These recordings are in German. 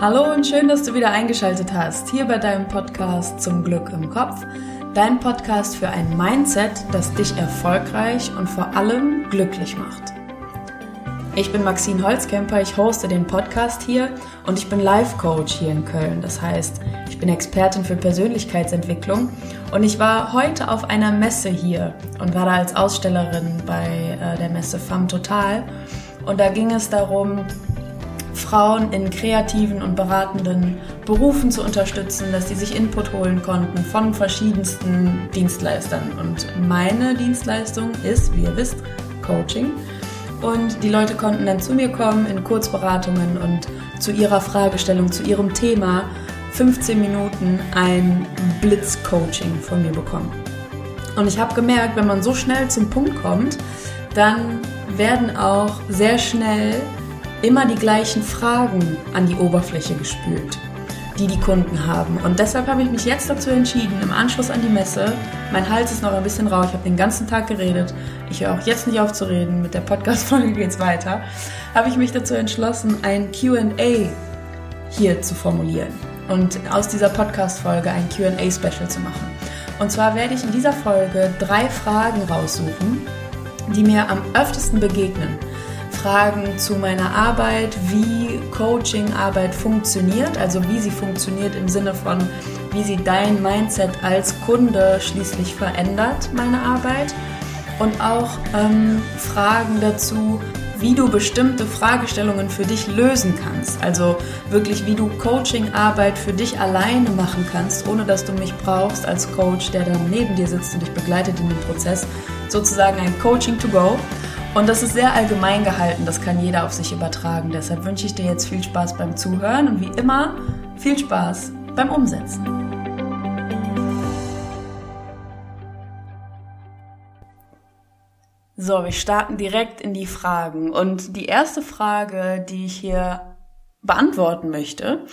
Hallo und schön, dass du wieder eingeschaltet hast, hier bei deinem Podcast zum Glück im Kopf. Dein Podcast für ein Mindset, das dich erfolgreich und vor allem glücklich macht. Ich bin Maxine Holzkemper, ich hoste den Podcast hier und ich bin Life Coach hier in Köln. Das heißt, ich bin Expertin für Persönlichkeitsentwicklung und ich war heute auf einer Messe hier und war da als Ausstellerin bei äh, der Messe FAM Total. Und da ging es darum, Frauen in kreativen und beratenden Berufen zu unterstützen, dass sie sich Input holen konnten von verschiedensten Dienstleistern. Und meine Dienstleistung ist, wie ihr wisst, Coaching. Und die Leute konnten dann zu mir kommen in Kurzberatungen und zu ihrer Fragestellung, zu ihrem Thema 15 Minuten ein Blitzcoaching von mir bekommen. Und ich habe gemerkt, wenn man so schnell zum Punkt kommt, dann werden auch sehr schnell immer die gleichen Fragen an die Oberfläche gespült, die die Kunden haben. Und deshalb habe ich mich jetzt dazu entschieden, im Anschluss an die Messe, mein Hals ist noch ein bisschen rau, ich habe den ganzen Tag geredet, ich höre auch jetzt nicht auf zu reden, mit der Podcast-Folge geht es weiter, habe ich mich dazu entschlossen, ein QA hier zu formulieren und aus dieser Podcast-Folge ein QA-Special zu machen. Und zwar werde ich in dieser Folge drei Fragen raussuchen, die mir am öftesten begegnen Fragen zu meiner Arbeit, wie Coaching-Arbeit funktioniert, also wie sie funktioniert im Sinne von, wie sie dein Mindset als Kunde schließlich verändert, meine Arbeit. Und auch ähm, Fragen dazu, wie du bestimmte Fragestellungen für dich lösen kannst. Also wirklich, wie du Coaching-Arbeit für dich alleine machen kannst, ohne dass du mich brauchst als Coach, der dann neben dir sitzt und dich begleitet in dem Prozess. Sozusagen ein Coaching to go. Und das ist sehr allgemein gehalten, das kann jeder auf sich übertragen. Deshalb wünsche ich dir jetzt viel Spaß beim Zuhören und wie immer viel Spaß beim Umsetzen. So, wir starten direkt in die Fragen. Und die erste Frage, die ich hier beantworten möchte,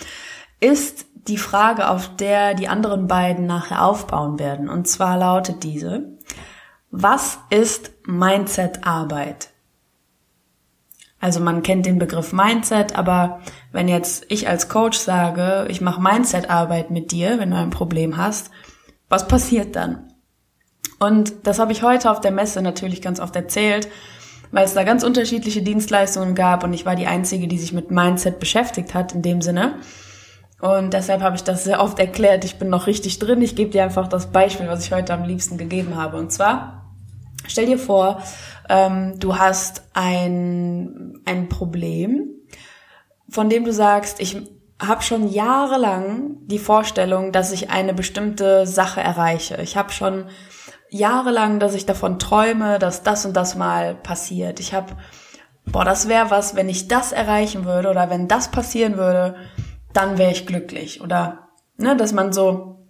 ist die Frage, auf der die anderen beiden nachher aufbauen werden. Und zwar lautet diese, was ist Mindset-Arbeit? Also man kennt den Begriff Mindset, aber wenn jetzt ich als Coach sage, ich mache Mindset-Arbeit mit dir, wenn du ein Problem hast, was passiert dann? Und das habe ich heute auf der Messe natürlich ganz oft erzählt, weil es da ganz unterschiedliche Dienstleistungen gab und ich war die Einzige, die sich mit Mindset beschäftigt hat in dem Sinne. Und deshalb habe ich das sehr oft erklärt. Ich bin noch richtig drin. Ich gebe dir einfach das Beispiel, was ich heute am liebsten gegeben habe. Und zwar, Stell dir vor, ähm, du hast ein, ein Problem, von dem du sagst, ich habe schon jahrelang die Vorstellung, dass ich eine bestimmte Sache erreiche. Ich habe schon jahrelang, dass ich davon träume, dass das und das mal passiert. Ich habe, boah, das wäre was, wenn ich das erreichen würde oder wenn das passieren würde, dann wäre ich glücklich. Oder ne, dass man so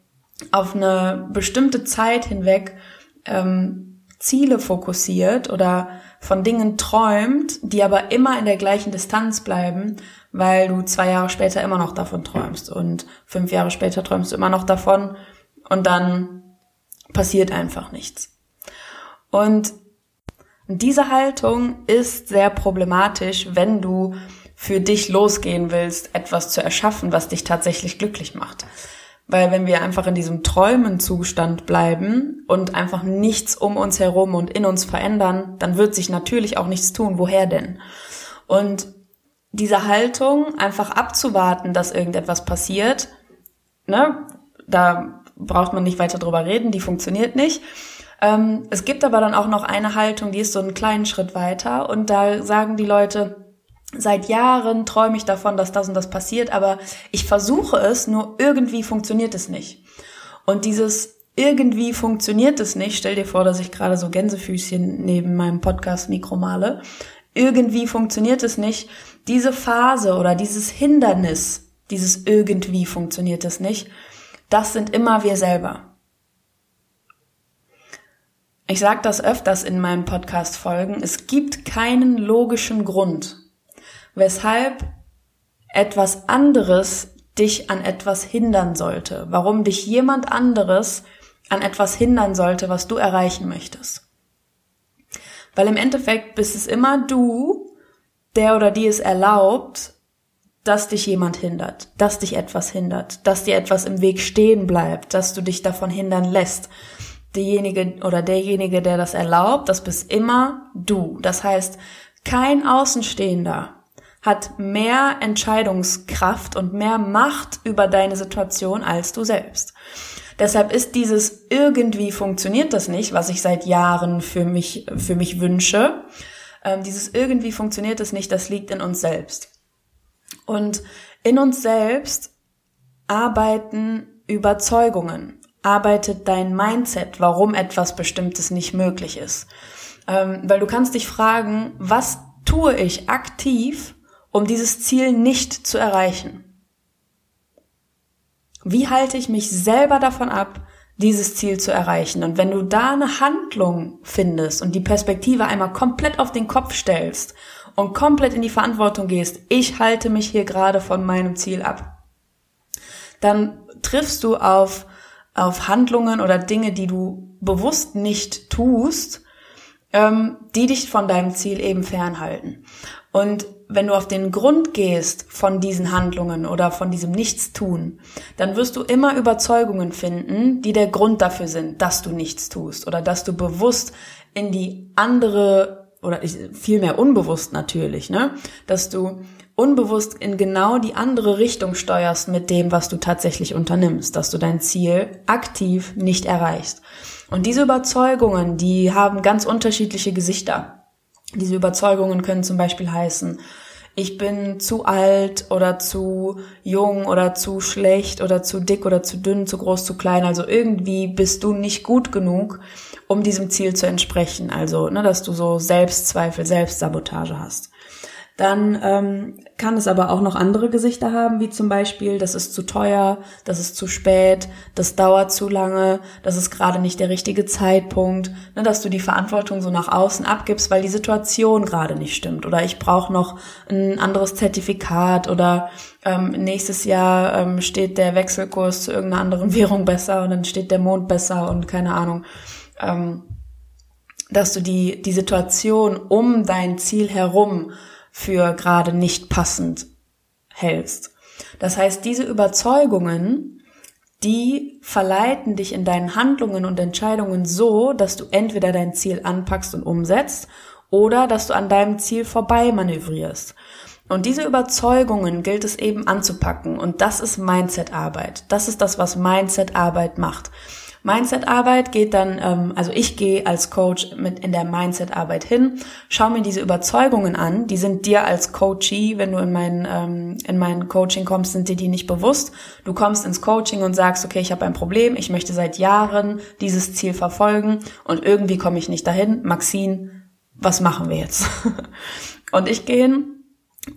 auf eine bestimmte Zeit hinweg ähm, Ziele fokussiert oder von Dingen träumt, die aber immer in der gleichen Distanz bleiben, weil du zwei Jahre später immer noch davon träumst und fünf Jahre später träumst du immer noch davon und dann passiert einfach nichts. Und diese Haltung ist sehr problematisch, wenn du für dich losgehen willst, etwas zu erschaffen, was dich tatsächlich glücklich macht. Weil wenn wir einfach in diesem Träumenzustand bleiben und einfach nichts um uns herum und in uns verändern, dann wird sich natürlich auch nichts tun. Woher denn? Und diese Haltung, einfach abzuwarten, dass irgendetwas passiert, ne, da braucht man nicht weiter drüber reden, die funktioniert nicht. Ähm, es gibt aber dann auch noch eine Haltung, die ist so einen kleinen Schritt weiter und da sagen die Leute, Seit Jahren träume ich davon, dass das und das passiert, aber ich versuche es, nur irgendwie funktioniert es nicht. Und dieses irgendwie funktioniert es nicht, stell dir vor, dass ich gerade so Gänsefüßchen neben meinem Podcast-Mikro male. Irgendwie funktioniert es nicht. Diese Phase oder dieses Hindernis, dieses irgendwie funktioniert es nicht, das sind immer wir selber. Ich sage das öfters in meinen Podcast-Folgen. Es gibt keinen logischen Grund, weshalb etwas anderes dich an etwas hindern sollte, warum dich jemand anderes an etwas hindern sollte, was du erreichen möchtest. Weil im Endeffekt bist es immer du, der oder die es erlaubt, dass dich jemand hindert, dass dich etwas hindert, dass dir etwas im Weg stehen bleibt, dass du dich davon hindern lässt. Diejenige oder derjenige, der das erlaubt, das bist immer du. Das heißt, kein Außenstehender hat mehr Entscheidungskraft und mehr Macht über deine Situation als du selbst. Deshalb ist dieses irgendwie funktioniert das nicht, was ich seit Jahren für mich, für mich wünsche. Ähm, dieses irgendwie funktioniert es nicht, das liegt in uns selbst. Und in uns selbst arbeiten Überzeugungen, arbeitet dein Mindset, warum etwas Bestimmtes nicht möglich ist. Ähm, weil du kannst dich fragen, was tue ich aktiv, um dieses Ziel nicht zu erreichen? Wie halte ich mich selber davon ab, dieses Ziel zu erreichen? Und wenn du da eine Handlung findest und die Perspektive einmal komplett auf den Kopf stellst und komplett in die Verantwortung gehst, ich halte mich hier gerade von meinem Ziel ab, dann triffst du auf, auf Handlungen oder Dinge, die du bewusst nicht tust, ähm, die dich von deinem Ziel eben fernhalten. Und wenn du auf den Grund gehst von diesen Handlungen oder von diesem Nichtstun, dann wirst du immer Überzeugungen finden, die der Grund dafür sind, dass du nichts tust oder dass du bewusst in die andere oder vielmehr unbewusst natürlich, ne, dass du unbewusst in genau die andere Richtung steuerst mit dem, was du tatsächlich unternimmst, dass du dein Ziel aktiv nicht erreichst. Und diese Überzeugungen, die haben ganz unterschiedliche Gesichter. Diese Überzeugungen können zum Beispiel heißen, ich bin zu alt oder zu jung oder zu schlecht oder zu dick oder zu dünn, zu groß, zu klein. Also irgendwie bist du nicht gut genug, um diesem Ziel zu entsprechen. Also, ne, dass du so Selbstzweifel, Selbstsabotage hast. Dann ähm, kann es aber auch noch andere Gesichter haben, wie zum Beispiel, das ist zu teuer, das ist zu spät, das dauert zu lange, das ist gerade nicht der richtige Zeitpunkt, ne, dass du die Verantwortung so nach außen abgibst, weil die Situation gerade nicht stimmt. Oder ich brauche noch ein anderes Zertifikat oder ähm, nächstes Jahr ähm, steht der Wechselkurs zu irgendeiner anderen Währung besser und dann steht der Mond besser und keine Ahnung. Ähm, dass du die, die Situation um dein Ziel herum für gerade nicht passend hältst. Das heißt, diese Überzeugungen, die verleiten dich in deinen Handlungen und Entscheidungen so, dass du entweder dein Ziel anpackst und umsetzt oder dass du an deinem Ziel vorbei manövrierst. Und diese Überzeugungen gilt es eben anzupacken und das ist Mindset-Arbeit. Das ist das, was Mindset-Arbeit macht. Mindset-Arbeit geht dann, ähm, also ich gehe als Coach mit in der Mindset-Arbeit hin, schau mir diese Überzeugungen an, die sind dir als Coachee, wenn du in mein, ähm, in mein Coaching kommst, sind dir die nicht bewusst. Du kommst ins Coaching und sagst, okay, ich habe ein Problem, ich möchte seit Jahren dieses Ziel verfolgen und irgendwie komme ich nicht dahin. Maxine, was machen wir jetzt? und ich gehe hin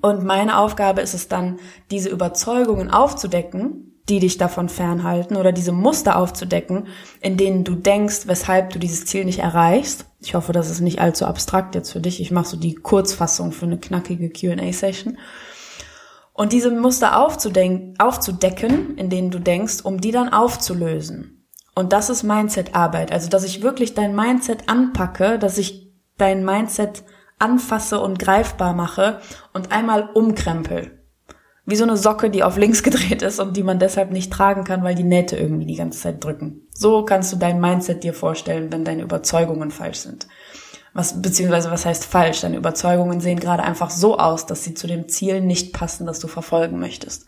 und meine Aufgabe ist es dann, diese Überzeugungen aufzudecken die dich davon fernhalten oder diese Muster aufzudecken, in denen du denkst, weshalb du dieses Ziel nicht erreichst. Ich hoffe, das ist nicht allzu abstrakt jetzt für dich. Ich mache so die Kurzfassung für eine knackige Q&A-Session. Und diese Muster aufzudecken, in denen du denkst, um die dann aufzulösen. Und das ist Mindset-Arbeit. Also, dass ich wirklich dein Mindset anpacke, dass ich dein Mindset anfasse und greifbar mache und einmal umkrempel wie so eine Socke, die auf links gedreht ist und die man deshalb nicht tragen kann, weil die Nähte irgendwie die ganze Zeit drücken. So kannst du dein Mindset dir vorstellen, wenn deine Überzeugungen falsch sind. Was, beziehungsweise was heißt falsch? Deine Überzeugungen sehen gerade einfach so aus, dass sie zu dem Ziel nicht passen, das du verfolgen möchtest.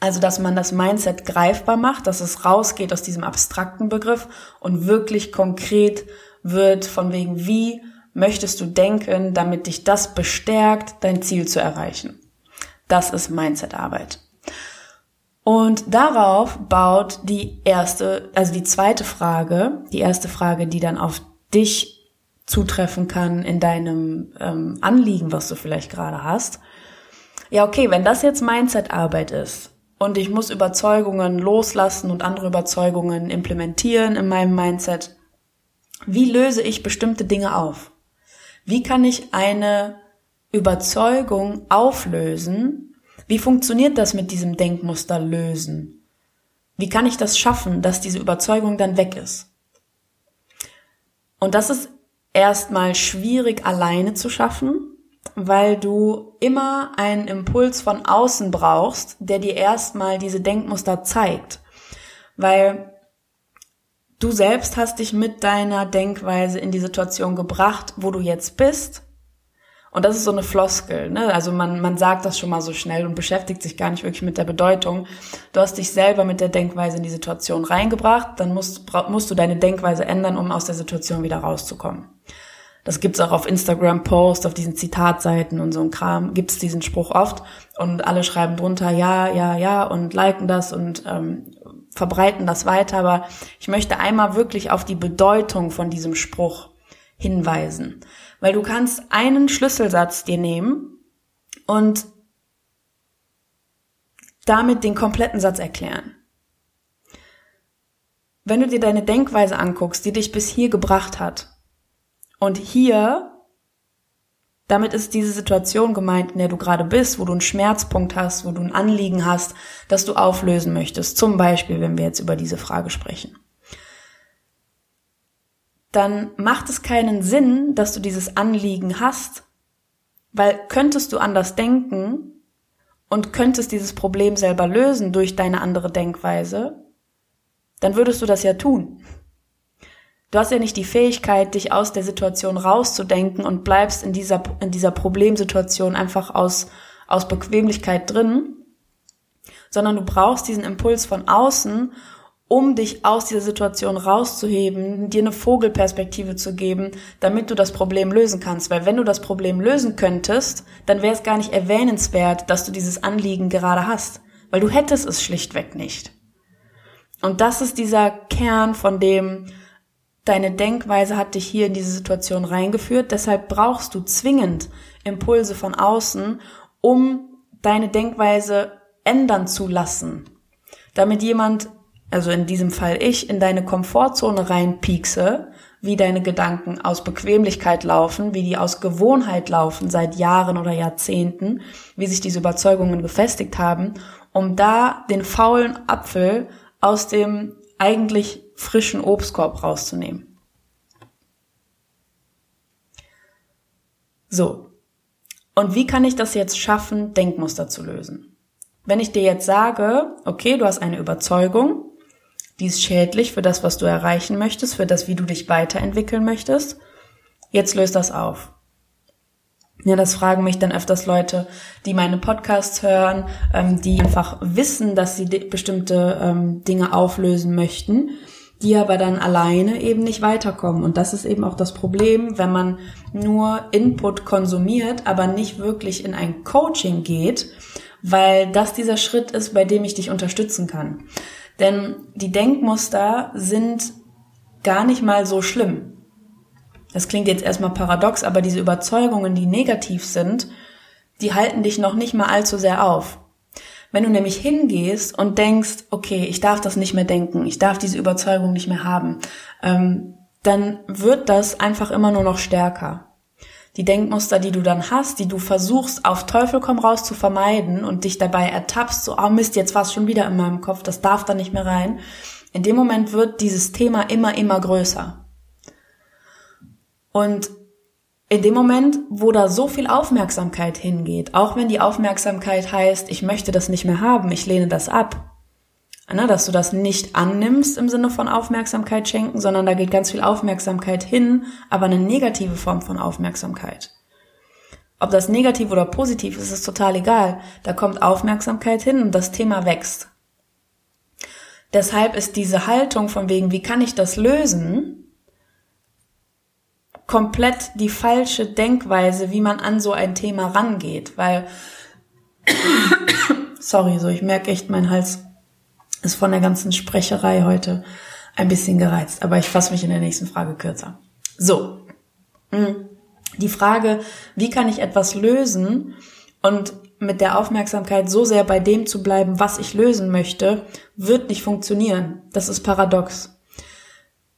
Also, dass man das Mindset greifbar macht, dass es rausgeht aus diesem abstrakten Begriff und wirklich konkret wird von wegen, wie möchtest du denken, damit dich das bestärkt, dein Ziel zu erreichen. Das ist Mindset-Arbeit. Und darauf baut die erste, also die zweite Frage, die erste Frage, die dann auf dich zutreffen kann in deinem ähm, Anliegen, was du vielleicht gerade hast. Ja, okay, wenn das jetzt Mindset-Arbeit ist und ich muss Überzeugungen loslassen und andere Überzeugungen implementieren in meinem Mindset, wie löse ich bestimmte Dinge auf? Wie kann ich eine Überzeugung auflösen? Wie funktioniert das mit diesem Denkmuster lösen? Wie kann ich das schaffen, dass diese Überzeugung dann weg ist? Und das ist erstmal schwierig alleine zu schaffen. weil du immer einen Impuls von außen brauchst, der dir erstmal diese Denkmuster zeigt. Weil du selbst hast dich mit deiner Denkweise in die Situation gebracht, wo du jetzt bist. Und das ist so eine Floskel, ne? Also man, man sagt das schon mal so schnell und beschäftigt sich gar nicht wirklich mit der Bedeutung. Du hast dich selber mit der Denkweise in die Situation reingebracht, dann musst, musst du deine Denkweise ändern, um aus der Situation wieder rauszukommen. Das gibt's auch auf Instagram Post, auf diesen Zitatseiten und so ein Kram, gibt's diesen Spruch oft und alle schreiben drunter ja, ja, ja und liken das und ähm, verbreiten das weiter. Aber ich möchte einmal wirklich auf die Bedeutung von diesem Spruch hinweisen. Weil du kannst einen Schlüsselsatz dir nehmen und damit den kompletten Satz erklären. Wenn du dir deine Denkweise anguckst, die dich bis hier gebracht hat, und hier, damit ist diese Situation gemeint, in der du gerade bist, wo du einen Schmerzpunkt hast, wo du ein Anliegen hast, das du auflösen möchtest. Zum Beispiel, wenn wir jetzt über diese Frage sprechen dann macht es keinen Sinn, dass du dieses Anliegen hast, weil könntest du anders denken und könntest dieses Problem selber lösen durch deine andere Denkweise, dann würdest du das ja tun. Du hast ja nicht die Fähigkeit, dich aus der Situation rauszudenken und bleibst in dieser, in dieser Problemsituation einfach aus, aus Bequemlichkeit drin, sondern du brauchst diesen Impuls von außen, um dich aus dieser Situation rauszuheben, dir eine Vogelperspektive zu geben, damit du das Problem lösen kannst. Weil wenn du das Problem lösen könntest, dann wäre es gar nicht erwähnenswert, dass du dieses Anliegen gerade hast. Weil du hättest es schlichtweg nicht. Und das ist dieser Kern, von dem deine Denkweise hat dich hier in diese Situation reingeführt. Deshalb brauchst du zwingend Impulse von außen, um deine Denkweise ändern zu lassen. Damit jemand also in diesem Fall ich, in deine Komfortzone reinpiekse, wie deine Gedanken aus Bequemlichkeit laufen, wie die aus Gewohnheit laufen seit Jahren oder Jahrzehnten, wie sich diese Überzeugungen gefestigt haben, um da den faulen Apfel aus dem eigentlich frischen Obstkorb rauszunehmen. So. Und wie kann ich das jetzt schaffen, Denkmuster zu lösen? Wenn ich dir jetzt sage, okay, du hast eine Überzeugung, die ist schädlich für das, was du erreichen möchtest, für das, wie du dich weiterentwickeln möchtest. Jetzt löst das auf. Ja, das fragen mich dann öfters Leute, die meine Podcasts hören, ähm, die einfach wissen, dass sie bestimmte ähm, Dinge auflösen möchten, die aber dann alleine eben nicht weiterkommen. Und das ist eben auch das Problem, wenn man nur Input konsumiert, aber nicht wirklich in ein Coaching geht, weil das dieser Schritt ist, bei dem ich dich unterstützen kann. Denn die Denkmuster sind gar nicht mal so schlimm. Das klingt jetzt erstmal paradox, aber diese Überzeugungen, die negativ sind, die halten dich noch nicht mal allzu sehr auf. Wenn du nämlich hingehst und denkst, okay, ich darf das nicht mehr denken, ich darf diese Überzeugung nicht mehr haben, ähm, dann wird das einfach immer nur noch stärker die Denkmuster, die du dann hast, die du versuchst auf Teufel komm raus zu vermeiden und dich dabei ertappst, so, oh Mist, jetzt war es schon wieder in meinem Kopf, das darf da nicht mehr rein. In dem Moment wird dieses Thema immer, immer größer. Und in dem Moment, wo da so viel Aufmerksamkeit hingeht, auch wenn die Aufmerksamkeit heißt, ich möchte das nicht mehr haben, ich lehne das ab, na, dass du das nicht annimmst im Sinne von Aufmerksamkeit schenken, sondern da geht ganz viel Aufmerksamkeit hin, aber eine negative Form von Aufmerksamkeit. Ob das negativ oder positiv ist, ist total egal. Da kommt Aufmerksamkeit hin und das Thema wächst. Deshalb ist diese Haltung von wegen, wie kann ich das lösen, komplett die falsche Denkweise, wie man an so ein Thema rangeht, weil, sorry, so, ich merke echt, mein Hals ist von der ganzen Sprecherei heute ein bisschen gereizt, aber ich fasse mich in der nächsten Frage kürzer. So, hm. die Frage, wie kann ich etwas lösen und mit der Aufmerksamkeit so sehr bei dem zu bleiben, was ich lösen möchte, wird nicht funktionieren. Das ist paradox.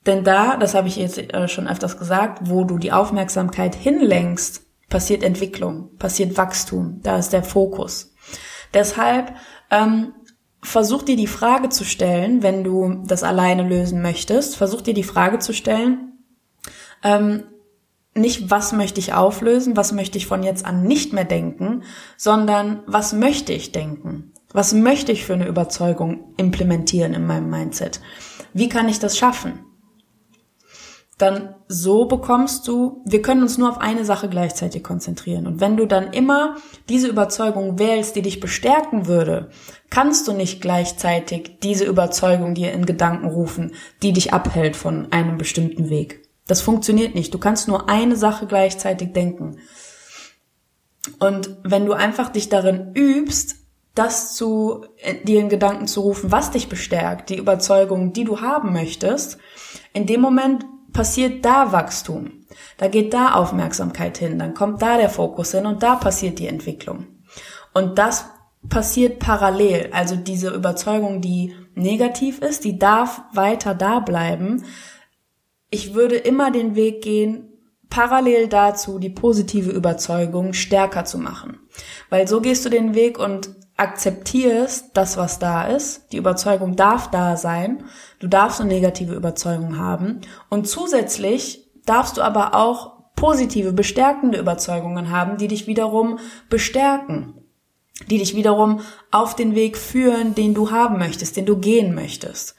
Denn da, das habe ich jetzt äh, schon öfters gesagt, wo du die Aufmerksamkeit hinlenkst, passiert Entwicklung, passiert Wachstum, da ist der Fokus. Deshalb ähm, versuch dir die Frage zu stellen, wenn du das alleine lösen möchtest, versuch dir die Frage zu stellen, ähm, nicht, was möchte ich auflösen, was möchte ich von jetzt an nicht mehr denken, sondern was möchte ich denken? Was möchte ich für eine Überzeugung implementieren in meinem Mindset? Wie kann ich das schaffen? Dann so bekommst du, wir können uns nur auf eine Sache gleichzeitig konzentrieren. Und wenn du dann immer diese Überzeugung wählst, die dich bestärken würde, kannst du nicht gleichzeitig diese Überzeugung dir in Gedanken rufen, die dich abhält von einem bestimmten Weg. Das funktioniert nicht. Du kannst nur eine Sache gleichzeitig denken. Und wenn du einfach dich darin übst, das zu äh, dir in Gedanken zu rufen, was dich bestärkt, die Überzeugung, die du haben möchtest, in dem Moment passiert da Wachstum. Da geht da Aufmerksamkeit hin, dann kommt da der Fokus hin und da passiert die Entwicklung. Und das passiert parallel. Also diese Überzeugung, die negativ ist, die darf weiter da bleiben, ich würde immer den Weg gehen, parallel dazu die positive Überzeugung stärker zu machen. Weil so gehst du den Weg und akzeptierst das, was da ist. Die Überzeugung darf da sein. Du darfst eine negative Überzeugung haben. Und zusätzlich darfst du aber auch positive, bestärkende Überzeugungen haben, die dich wiederum bestärken. Die dich wiederum auf den Weg führen, den du haben möchtest, den du gehen möchtest.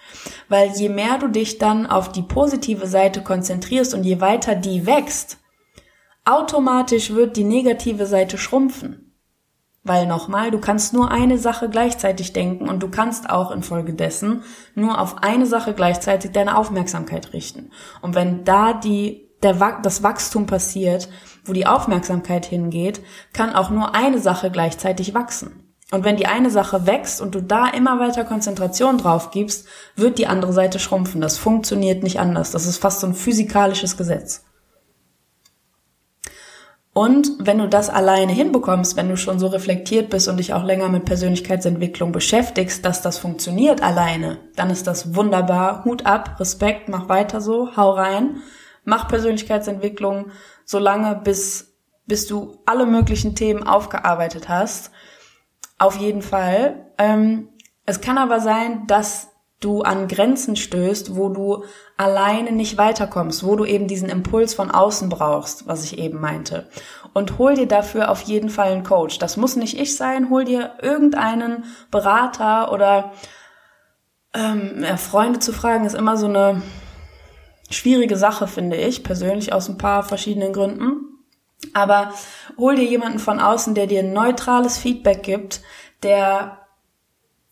Weil je mehr du dich dann auf die positive Seite konzentrierst und je weiter die wächst, automatisch wird die negative Seite schrumpfen. Weil nochmal, du kannst nur eine Sache gleichzeitig denken und du kannst auch infolgedessen nur auf eine Sache gleichzeitig deine Aufmerksamkeit richten. Und wenn da die, der, das Wachstum passiert, wo die Aufmerksamkeit hingeht, kann auch nur eine Sache gleichzeitig wachsen. Und wenn die eine Sache wächst und du da immer weiter Konzentration drauf gibst, wird die andere Seite schrumpfen. Das funktioniert nicht anders. Das ist fast so ein physikalisches Gesetz. Und wenn du das alleine hinbekommst, wenn du schon so reflektiert bist und dich auch länger mit Persönlichkeitsentwicklung beschäftigst, dass das funktioniert alleine, dann ist das wunderbar. Hut ab, Respekt, mach weiter so, hau rein, mach Persönlichkeitsentwicklung so lange, bis, bis du alle möglichen Themen aufgearbeitet hast auf jeden Fall. Ähm, es kann aber sein, dass du an Grenzen stößt, wo du alleine nicht weiterkommst, wo du eben diesen Impuls von außen brauchst, was ich eben meinte. Und hol dir dafür auf jeden Fall einen Coach. Das muss nicht ich sein, hol dir irgendeinen Berater oder ähm, ja, Freunde zu fragen, ist immer so eine schwierige Sache, finde ich, persönlich aus ein paar verschiedenen Gründen. Aber hol dir jemanden von außen, der dir neutrales Feedback gibt, der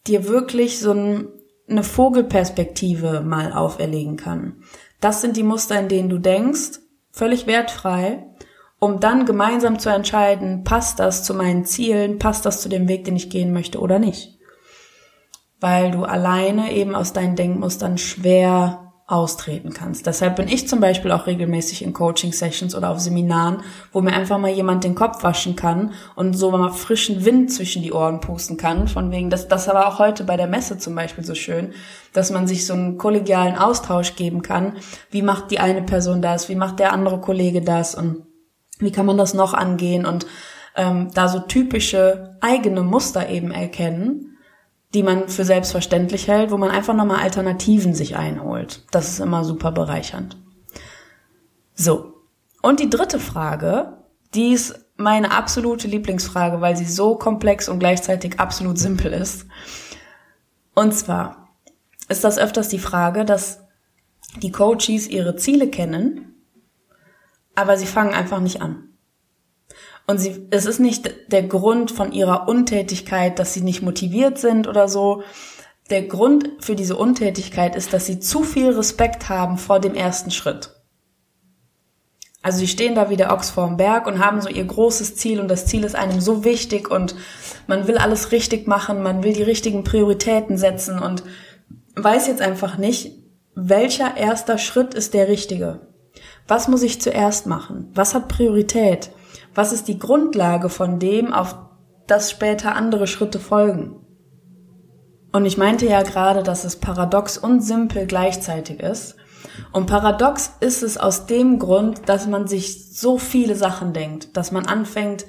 dir wirklich so ein, eine Vogelperspektive mal auferlegen kann. Das sind die Muster, in denen du denkst, völlig wertfrei, um dann gemeinsam zu entscheiden, passt das zu meinen Zielen, passt das zu dem Weg, den ich gehen möchte oder nicht. Weil du alleine eben aus deinen Denkmustern schwer austreten kannst. Deshalb bin ich zum Beispiel auch regelmäßig in Coaching-Sessions oder auf Seminaren, wo mir einfach mal jemand den Kopf waschen kann und so mal frischen Wind zwischen die Ohren pusten kann. Von wegen, das, das war auch heute bei der Messe zum Beispiel so schön, dass man sich so einen kollegialen Austausch geben kann. Wie macht die eine Person das? Wie macht der andere Kollege das? Und wie kann man das noch angehen? Und ähm, da so typische eigene Muster eben erkennen die man für selbstverständlich hält, wo man einfach nochmal Alternativen sich einholt. Das ist immer super bereichernd. So. Und die dritte Frage, die ist meine absolute Lieblingsfrage, weil sie so komplex und gleichzeitig absolut simpel ist. Und zwar ist das öfters die Frage, dass die Coaches ihre Ziele kennen, aber sie fangen einfach nicht an. Und sie, es ist nicht der Grund von ihrer Untätigkeit, dass sie nicht motiviert sind oder so. Der Grund für diese Untätigkeit ist, dass sie zu viel Respekt haben vor dem ersten Schritt. Also sie stehen da wie der Ochs vorm Berg und haben so ihr großes Ziel und das Ziel ist einem so wichtig und man will alles richtig machen, man will die richtigen Prioritäten setzen und weiß jetzt einfach nicht, welcher erster Schritt ist der richtige. Was muss ich zuerst machen? Was hat Priorität? Was ist die Grundlage von dem, auf das später andere Schritte folgen? Und ich meinte ja gerade, dass es paradox und simpel gleichzeitig ist. Und paradox ist es aus dem Grund, dass man sich so viele Sachen denkt, dass man anfängt,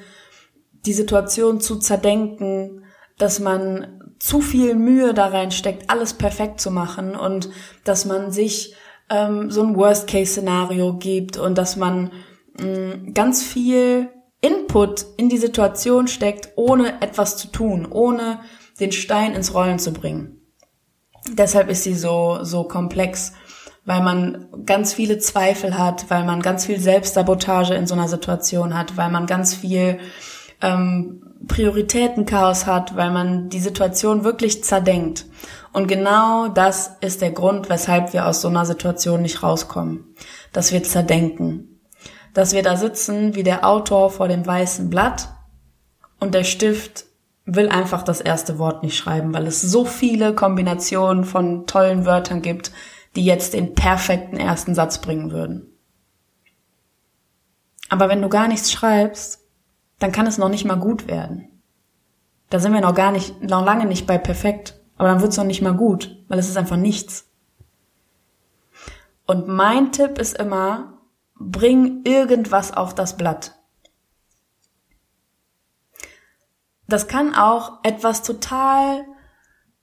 die Situation zu zerdenken, dass man zu viel Mühe da reinsteckt, alles perfekt zu machen und dass man sich ähm, so ein Worst-Case-Szenario gibt und dass man ganz viel Input in die Situation steckt, ohne etwas zu tun, ohne den Stein ins Rollen zu bringen. Deshalb ist sie so, so komplex, weil man ganz viele Zweifel hat, weil man ganz viel Selbstsabotage in so einer Situation hat, weil man ganz viel ähm, Prioritätenchaos hat, weil man die Situation wirklich zerdenkt. Und genau das ist der Grund, weshalb wir aus so einer Situation nicht rauskommen. Dass wir zerdenken. Dass wir da sitzen wie der Autor vor dem weißen Blatt und der Stift will einfach das erste Wort nicht schreiben, weil es so viele Kombinationen von tollen Wörtern gibt, die jetzt den perfekten ersten Satz bringen würden. Aber wenn du gar nichts schreibst, dann kann es noch nicht mal gut werden. Da sind wir noch gar nicht, noch lange nicht bei perfekt, aber dann wird es noch nicht mal gut, weil es ist einfach nichts. Und mein Tipp ist immer, bring irgendwas auf das Blatt. Das kann auch etwas total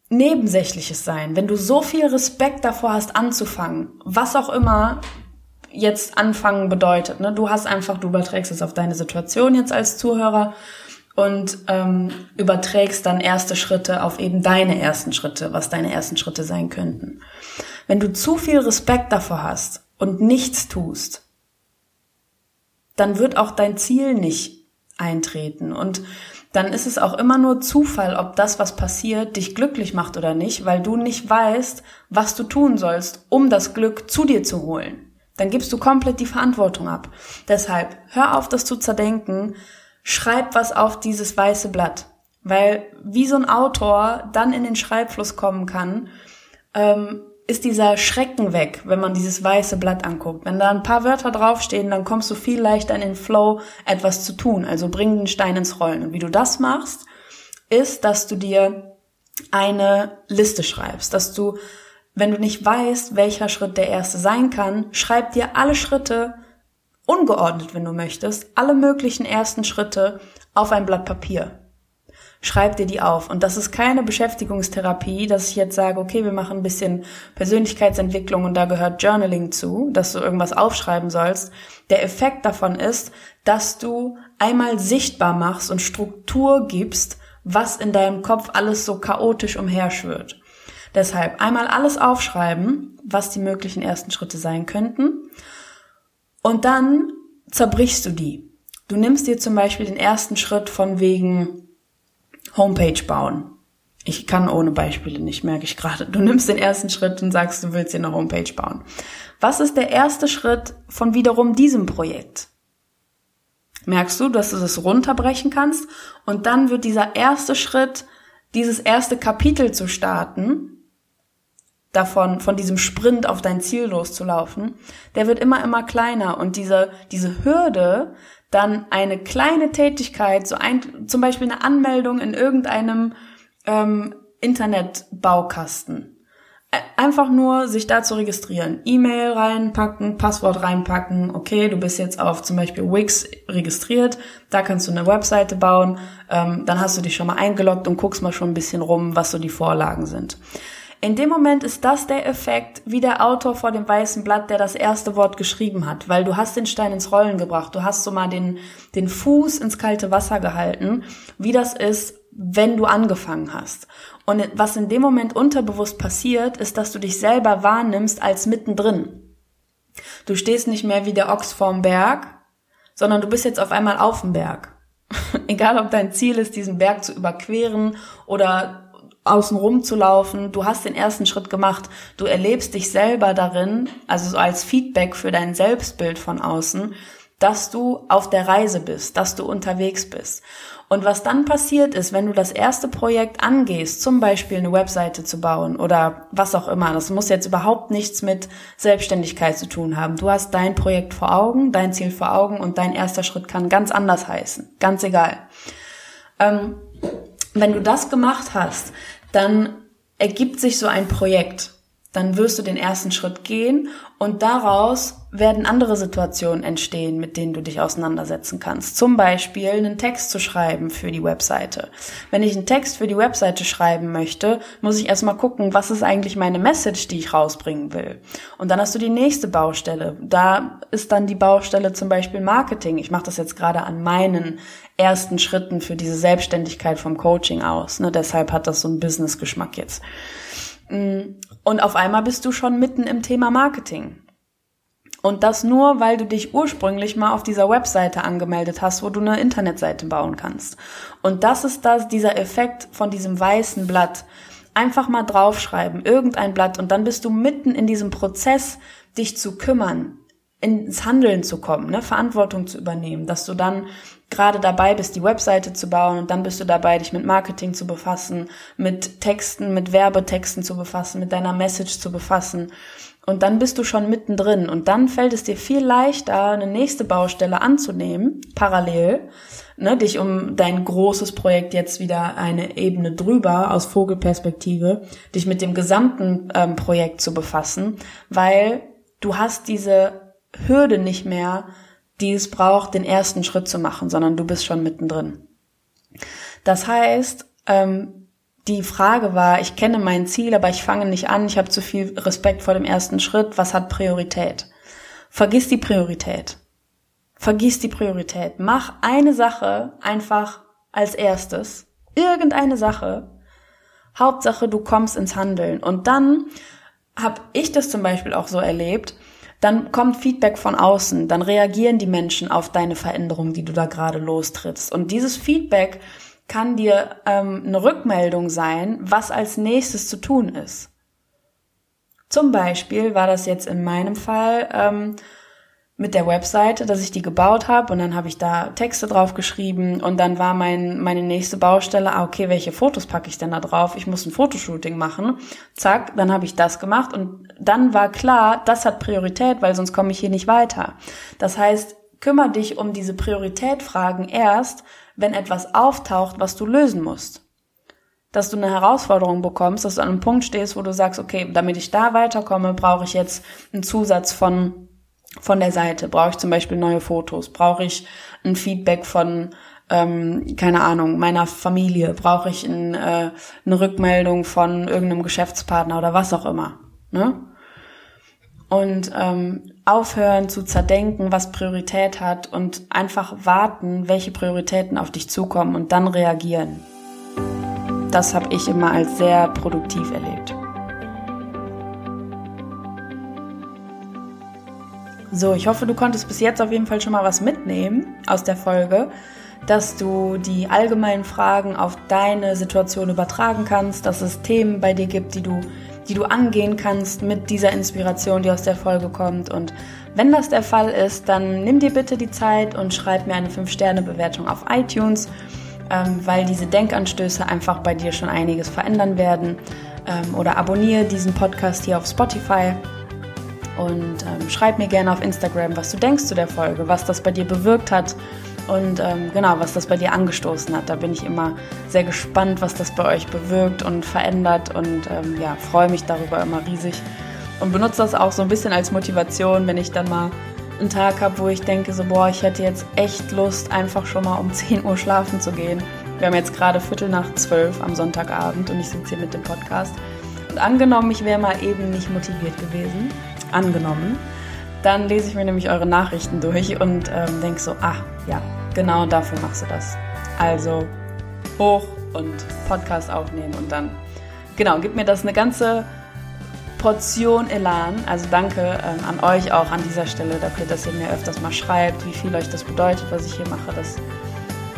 Nebensächliches sein. Wenn du so viel Respekt davor hast, anzufangen, was auch immer jetzt anfangen bedeutet. Ne? Du hast einfach, du überträgst es auf deine Situation jetzt als Zuhörer und ähm, überträgst dann erste Schritte auf eben deine ersten Schritte, was deine ersten Schritte sein könnten. Wenn du zu viel Respekt davor hast und nichts tust, dann wird auch dein Ziel nicht eintreten. Und dann ist es auch immer nur Zufall, ob das, was passiert, dich glücklich macht oder nicht, weil du nicht weißt, was du tun sollst, um das Glück zu dir zu holen. Dann gibst du komplett die Verantwortung ab. Deshalb hör auf, das zu zerdenken, schreib was auf dieses weiße Blatt. Weil wie so ein Autor dann in den Schreibfluss kommen kann, ähm, ist dieser Schrecken weg, wenn man dieses weiße Blatt anguckt. Wenn da ein paar Wörter draufstehen, dann kommst du viel leichter in den Flow, etwas zu tun. Also bring den Stein ins Rollen. Und wie du das machst, ist, dass du dir eine Liste schreibst, dass du, wenn du nicht weißt, welcher Schritt der erste sein kann, schreib dir alle Schritte ungeordnet, wenn du möchtest, alle möglichen ersten Schritte auf ein Blatt Papier schreib dir die auf. Und das ist keine Beschäftigungstherapie, dass ich jetzt sage, okay, wir machen ein bisschen Persönlichkeitsentwicklung und da gehört Journaling zu, dass du irgendwas aufschreiben sollst. Der Effekt davon ist, dass du einmal sichtbar machst und Struktur gibst, was in deinem Kopf alles so chaotisch umherschwirrt. Deshalb einmal alles aufschreiben, was die möglichen ersten Schritte sein könnten. Und dann zerbrichst du die. Du nimmst dir zum Beispiel den ersten Schritt von wegen, Homepage bauen. Ich kann ohne Beispiele nicht, merke ich gerade. Du nimmst den ersten Schritt und sagst, du willst dir eine Homepage bauen. Was ist der erste Schritt von wiederum diesem Projekt? Merkst du, dass du das runterbrechen kannst und dann wird dieser erste Schritt, dieses erste Kapitel zu starten, davon, von diesem Sprint auf dein Ziel loszulaufen, der wird immer, immer kleiner und diese, diese Hürde, dann eine kleine Tätigkeit, so ein, zum Beispiel eine Anmeldung in irgendeinem ähm, Internetbaukasten. Einfach nur sich da zu registrieren. E-Mail reinpacken, Passwort reinpacken. Okay, du bist jetzt auf zum Beispiel Wix registriert. Da kannst du eine Webseite bauen. Ähm, dann hast du dich schon mal eingeloggt und guckst mal schon ein bisschen rum, was so die Vorlagen sind. In dem Moment ist das der Effekt wie der Autor vor dem weißen Blatt, der das erste Wort geschrieben hat, weil du hast den Stein ins Rollen gebracht, du hast so mal den, den Fuß ins kalte Wasser gehalten, wie das ist, wenn du angefangen hast. Und was in dem Moment unterbewusst passiert, ist, dass du dich selber wahrnimmst als mittendrin. Du stehst nicht mehr wie der Ochs vorm Berg, sondern du bist jetzt auf einmal auf dem Berg. Egal, ob dein Ziel ist, diesen Berg zu überqueren oder außen rum zu laufen, du hast den ersten Schritt gemacht, du erlebst dich selber darin, also so als Feedback für dein Selbstbild von außen, dass du auf der Reise bist, dass du unterwegs bist. Und was dann passiert ist, wenn du das erste Projekt angehst, zum Beispiel eine Webseite zu bauen oder was auch immer, das muss jetzt überhaupt nichts mit Selbstständigkeit zu tun haben. Du hast dein Projekt vor Augen, dein Ziel vor Augen und dein erster Schritt kann ganz anders heißen. Ganz egal. Ähm, wenn du das gemacht hast, dann ergibt sich so ein Projekt. dann wirst du den ersten Schritt gehen und daraus werden andere Situationen entstehen, mit denen du dich auseinandersetzen kannst. Zum Beispiel einen Text zu schreiben für die Webseite. Wenn ich einen Text für die Webseite schreiben möchte, muss ich erstmal gucken, was ist eigentlich meine Message, die ich rausbringen will. Und dann hast du die nächste Baustelle. Da ist dann die Baustelle zum Beispiel Marketing. Ich mache das jetzt gerade an meinen ersten Schritten für diese Selbstständigkeit vom Coaching aus. Ne? Deshalb hat das so einen Business-Geschmack jetzt. Mm, und auf einmal bist du schon mitten im Thema Marketing. Und das nur, weil du dich ursprünglich mal auf dieser Webseite angemeldet hast, wo du eine Internetseite bauen kannst. Und das ist das, dieser Effekt von diesem weißen Blatt. Einfach mal draufschreiben, irgendein Blatt, und dann bist du mitten in diesem Prozess, dich zu kümmern, ins Handeln zu kommen, ne, Verantwortung zu übernehmen, dass du dann gerade dabei bist, die Webseite zu bauen und dann bist du dabei, dich mit Marketing zu befassen, mit Texten, mit Werbetexten zu befassen, mit deiner Message zu befassen. Und dann bist du schon mittendrin und dann fällt es dir viel leichter, eine nächste Baustelle anzunehmen, parallel, ne, dich um dein großes Projekt jetzt wieder eine Ebene drüber aus Vogelperspektive, dich mit dem gesamten ähm, Projekt zu befassen, weil du hast diese Hürde nicht mehr, die es braucht, den ersten Schritt zu machen, sondern du bist schon mittendrin. Das heißt, ähm, die Frage war, ich kenne mein Ziel, aber ich fange nicht an, ich habe zu viel Respekt vor dem ersten Schritt, was hat Priorität? Vergiss die Priorität. Vergiss die Priorität. Mach eine Sache einfach als erstes. Irgendeine Sache. Hauptsache, du kommst ins Handeln. Und dann habe ich das zum Beispiel auch so erlebt, dann kommt Feedback von außen, dann reagieren die Menschen auf deine Veränderung, die du da gerade lostrittst. Und dieses Feedback kann dir ähm, eine Rückmeldung sein, was als nächstes zu tun ist. Zum Beispiel war das jetzt in meinem Fall ähm, mit der Webseite, dass ich die gebaut habe und dann habe ich da Texte drauf geschrieben und dann war mein meine nächste Baustelle, ah, okay, welche Fotos packe ich denn da drauf? Ich muss ein Fotoshooting machen. Zack, dann habe ich das gemacht und dann war klar, das hat Priorität, weil sonst komme ich hier nicht weiter. Das heißt, kümmere dich um diese Prioritätfragen erst, wenn etwas auftaucht, was du lösen musst. Dass du eine Herausforderung bekommst, dass du an einem Punkt stehst, wo du sagst, okay, damit ich da weiterkomme, brauche ich jetzt einen Zusatz von von der Seite? Brauche ich zum Beispiel neue Fotos? Brauche ich ein Feedback von, ähm, keine Ahnung, meiner Familie? Brauche ich ein, äh, eine Rückmeldung von irgendeinem Geschäftspartner oder was auch immer? Ne? Und ähm, aufhören zu zerdenken, was Priorität hat und einfach warten, welche Prioritäten auf dich zukommen und dann reagieren. Das habe ich immer als sehr produktiv erlebt. So, ich hoffe, du konntest bis jetzt auf jeden Fall schon mal was mitnehmen aus der Folge, dass du die allgemeinen Fragen auf deine Situation übertragen kannst, dass es Themen bei dir gibt, die du, die du angehen kannst mit dieser Inspiration, die aus der Folge kommt. Und wenn das der Fall ist, dann nimm dir bitte die Zeit und schreib mir eine 5-Sterne-Bewertung auf iTunes, ähm, weil diese Denkanstöße einfach bei dir schon einiges verändern werden. Ähm, oder abonniere diesen Podcast hier auf Spotify und ähm, schreib mir gerne auf Instagram, was du denkst zu der Folge, was das bei dir bewirkt hat und ähm, genau, was das bei dir angestoßen hat. Da bin ich immer sehr gespannt, was das bei euch bewirkt und verändert und ähm, ja, freue mich darüber immer riesig und benutze das auch so ein bisschen als Motivation, wenn ich dann mal einen Tag habe, wo ich denke, so boah, ich hätte jetzt echt Lust, einfach schon mal um 10 Uhr schlafen zu gehen. Wir haben jetzt gerade Viertel nach zwölf am Sonntagabend und ich sitze hier mit dem Podcast. Und angenommen, ich wäre mal eben nicht motiviert gewesen, angenommen. Dann lese ich mir nämlich eure Nachrichten durch und ähm, denke so, ah, ja, genau dafür machst du das. Also hoch und Podcast aufnehmen und dann, genau, gibt mir das eine ganze Portion Elan. Also danke ähm, an euch auch an dieser Stelle dafür, dass ihr mir öfters mal schreibt, wie viel euch das bedeutet, was ich hier mache. Das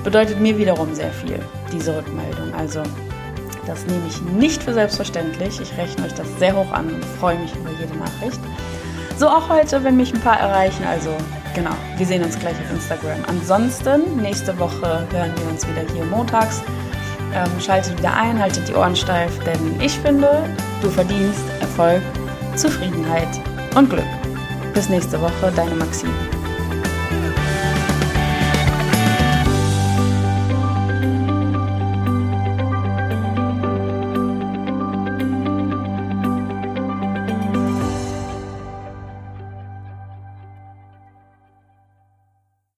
bedeutet mir wiederum sehr viel, diese Rückmeldung. Also das nehme ich nicht für selbstverständlich. Ich rechne euch das sehr hoch an und freue mich über jede Nachricht. So auch heute, wenn mich ein paar erreichen. Also genau, wir sehen uns gleich auf Instagram. Ansonsten, nächste Woche hören wir uns wieder hier montags. Ähm, schaltet wieder ein, haltet die Ohren steif, denn ich finde, du verdienst Erfolg, Zufriedenheit und Glück. Bis nächste Woche, deine Maxine.